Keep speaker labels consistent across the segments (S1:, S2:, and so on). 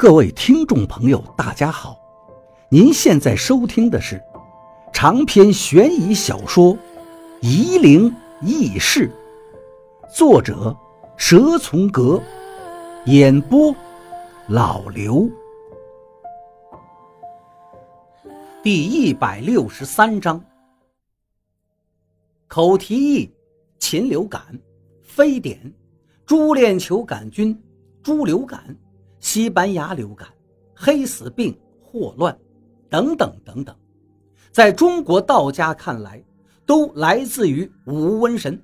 S1: 各位听众朋友，大家好！您现在收听的是长篇悬疑小说《夷陵轶事》，作者蛇从阁，演播老刘。第一百六十三章：口蹄疫、禽流感、非典、猪链球杆菌、猪流感。西班牙流感、黑死病、霍乱，等等等等，在中国道家看来，都来自于五瘟神。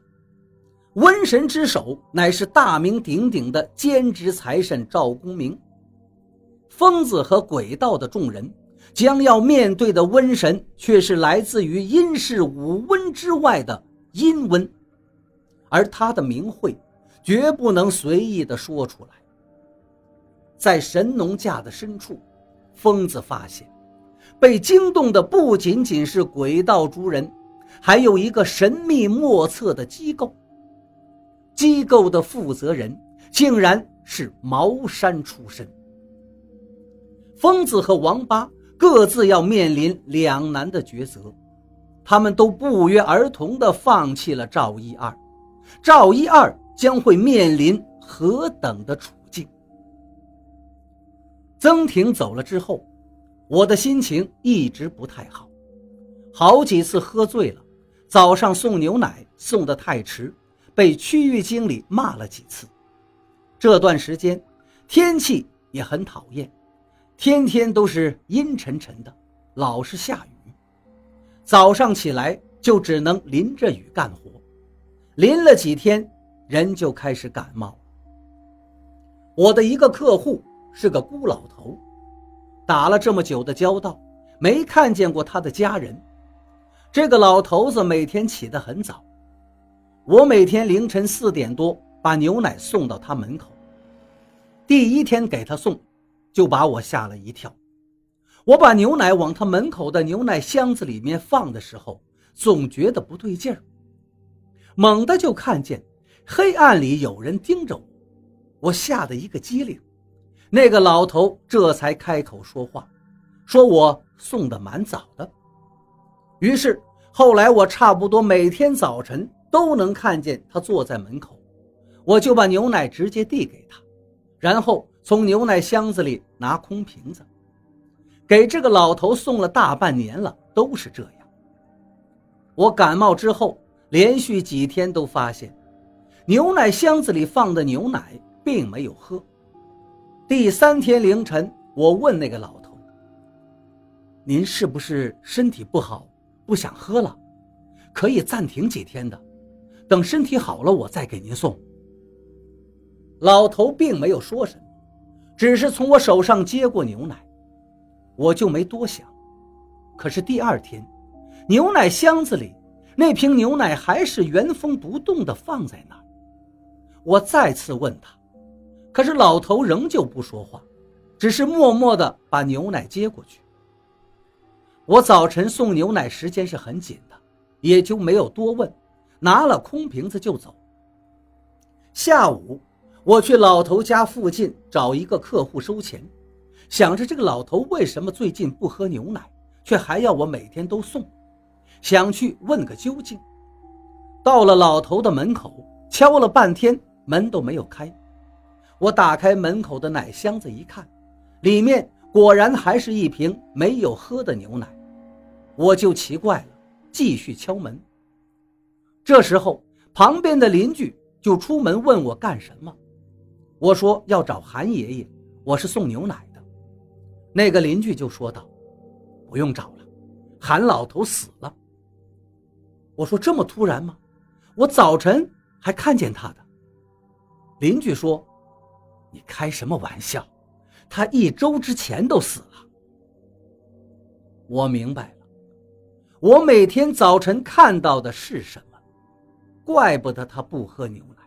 S1: 瘟神之首乃是大名鼎鼎的兼职财神赵公明。疯子和鬼道的众人将要面对的瘟神，却是来自于阴世五瘟之外的阴瘟，而他的名讳，绝不能随意的说出来。在神农架的深处，疯子发现，被惊动的不仅仅是鬼道诸人，还有一个神秘莫测的机构。机构的负责人竟然是茅山出身。疯子和王八各自要面临两难的抉择，他们都不约而同地放弃了赵一二，赵一二将会面临何等的处？曾婷走了之后，我的心情一直不太好，好几次喝醉了，早上送牛奶送得太迟，被区域经理骂了几次。这段时间天气也很讨厌，天天都是阴沉沉的，老是下雨，早上起来就只能淋着雨干活，淋了几天人就开始感冒。我的一个客户。是个孤老头，打了这么久的交道，没看见过他的家人。这个老头子每天起得很早，我每天凌晨四点多把牛奶送到他门口。第一天给他送，就把我吓了一跳。我把牛奶往他门口的牛奶箱子里面放的时候，总觉得不对劲儿。猛地就看见黑暗里有人盯着我，我吓得一个机灵。那个老头这才开口说话，说我送的蛮早的。于是后来我差不多每天早晨都能看见他坐在门口，我就把牛奶直接递给他，然后从牛奶箱子里拿空瓶子。给这个老头送了大半年了，都是这样。我感冒之后，连续几天都发现，牛奶箱子里放的牛奶并没有喝。第三天凌晨，我问那个老头：“您是不是身体不好，不想喝了？可以暂停几天的，等身体好了，我再给您送。”老头并没有说什么，只是从我手上接过牛奶，我就没多想。可是第二天，牛奶箱子里那瓶牛奶还是原封不动地放在那。我再次问他。可是老头仍旧不说话，只是默默地把牛奶接过去。我早晨送牛奶时间是很紧的，也就没有多问，拿了空瓶子就走。下午我去老头家附近找一个客户收钱，想着这个老头为什么最近不喝牛奶，却还要我每天都送，想去问个究竟。到了老头的门口，敲了半天，门都没有开。我打开门口的奶箱子一看，里面果然还是一瓶没有喝的牛奶，我就奇怪了，继续敲门。这时候，旁边的邻居就出门问我干什么，我说要找韩爷爷，我是送牛奶的。那个邻居就说道：“不用找了，韩老头死了。”我说：“这么突然吗？我早晨还看见他的。”邻居说。你开什么玩笑？他一周之前都死了。我明白了，我每天早晨看到的是什么？怪不得他不喝牛奶。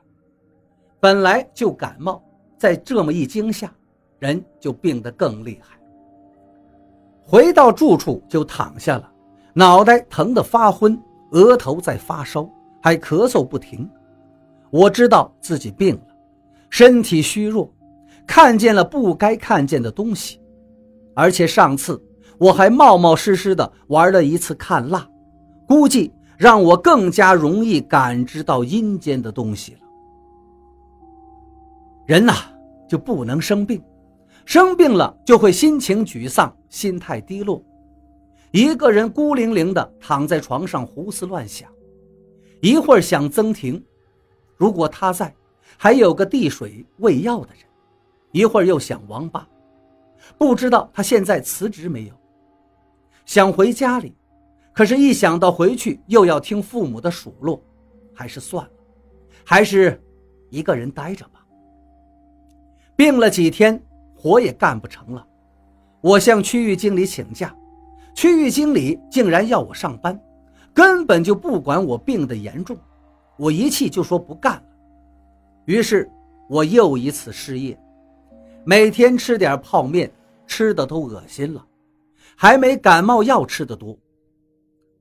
S1: 本来就感冒，在这么一惊吓，人就病得更厉害。回到住处就躺下了，脑袋疼得发昏，额头在发烧，还咳嗽不停。我知道自己病了，身体虚弱。看见了不该看见的东西，而且上次我还冒冒失失的玩了一次看蜡，估计让我更加容易感知到阴间的东西了。人呐，就不能生病，生病了就会心情沮丧，心态低落，一个人孤零零的躺在床上胡思乱想，一会儿想曾婷，如果他在，还有个递水喂药的人；一会儿又想王八，不知道他现在辞职没有。想回家里，可是，一想到回去又要听父母的数落，还是算了，还是一个人待着吧。病了几天，活也干不成了。我向区域经理请假，区域经理竟然要我上班，根本就不管我病的严重。我一气就说不干了。于是，我又一次失业，每天吃点泡面，吃的都恶心了，还没感冒药吃的多，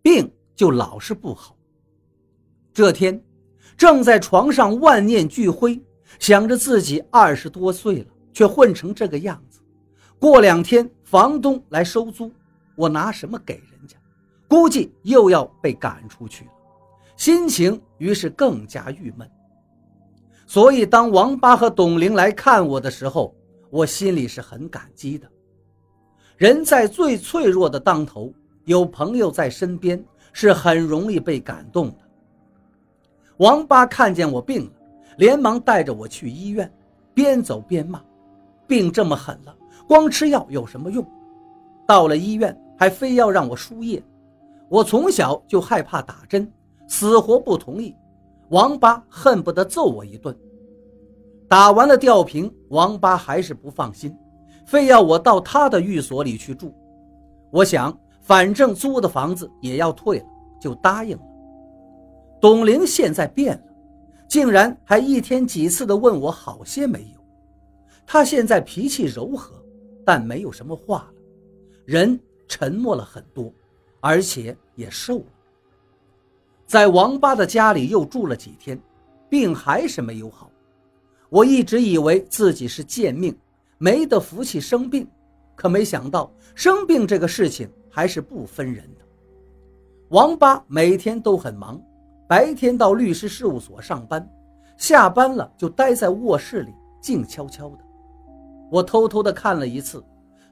S1: 病就老是不好。这天，正在床上万念俱灰。想着自己二十多岁了，却混成这个样子。过两天房东来收租，我拿什么给人家？估计又要被赶出去了。心情于是更加郁闷。所以当王八和董玲来看我的时候，我心里是很感激的。人在最脆弱的当头，有朋友在身边是很容易被感动的。王八看见我病了。连忙带着我去医院，边走边骂：“病这么狠了，光吃药有什么用？”到了医院，还非要让我输液。我从小就害怕打针，死活不同意。王八恨不得揍我一顿。打完了吊瓶，王八还是不放心，非要我到他的寓所里去住。我想，反正租的房子也要退了，就答应了。董玲现在变了。竟然还一天几次的问我好些没有，他现在脾气柔和，但没有什么话了，人沉默了很多，而且也瘦了。在王八的家里又住了几天，病还是没有好。我一直以为自己是贱命，没得福气生病，可没想到生病这个事情还是不分人的。王八每天都很忙。白天到律师事务所上班，下班了就待在卧室里静悄悄的。我偷偷的看了一次，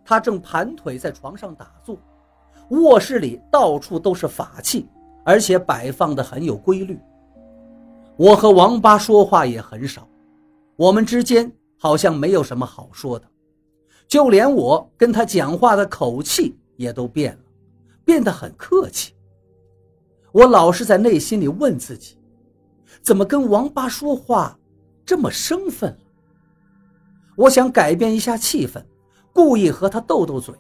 S1: 他正盘腿在床上打坐。卧室里到处都是法器，而且摆放的很有规律。我和王八说话也很少，我们之间好像没有什么好说的，就连我跟他讲话的口气也都变了，变得很客气。我老是在内心里问自己，怎么跟王八说话这么生分了？我想改变一下气氛，故意和他斗斗嘴，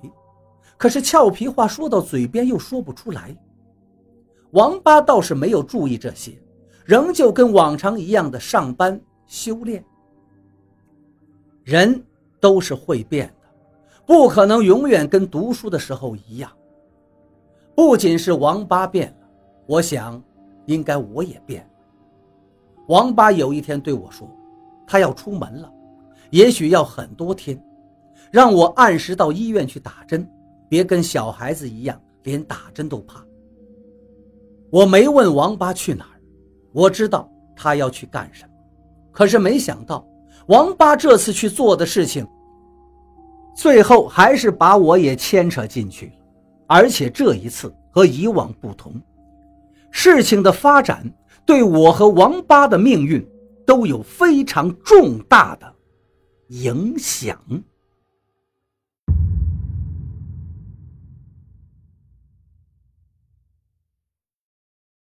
S1: 可是俏皮话说到嘴边又说不出来。王八倒是没有注意这些，仍旧跟往常一样的上班修炼。人都是会变的，不可能永远跟读书的时候一样。不仅是王八变了。我想，应该我也变了。王八有一天对我说：“他要出门了，也许要很多天，让我按时到医院去打针，别跟小孩子一样，连打针都怕。”我没问王八去哪儿，我知道他要去干什么，可是没想到王八这次去做的事情，最后还是把我也牵扯进去，而且这一次和以往不同。事情的发展对我和王八的命运都有非常重大的影响。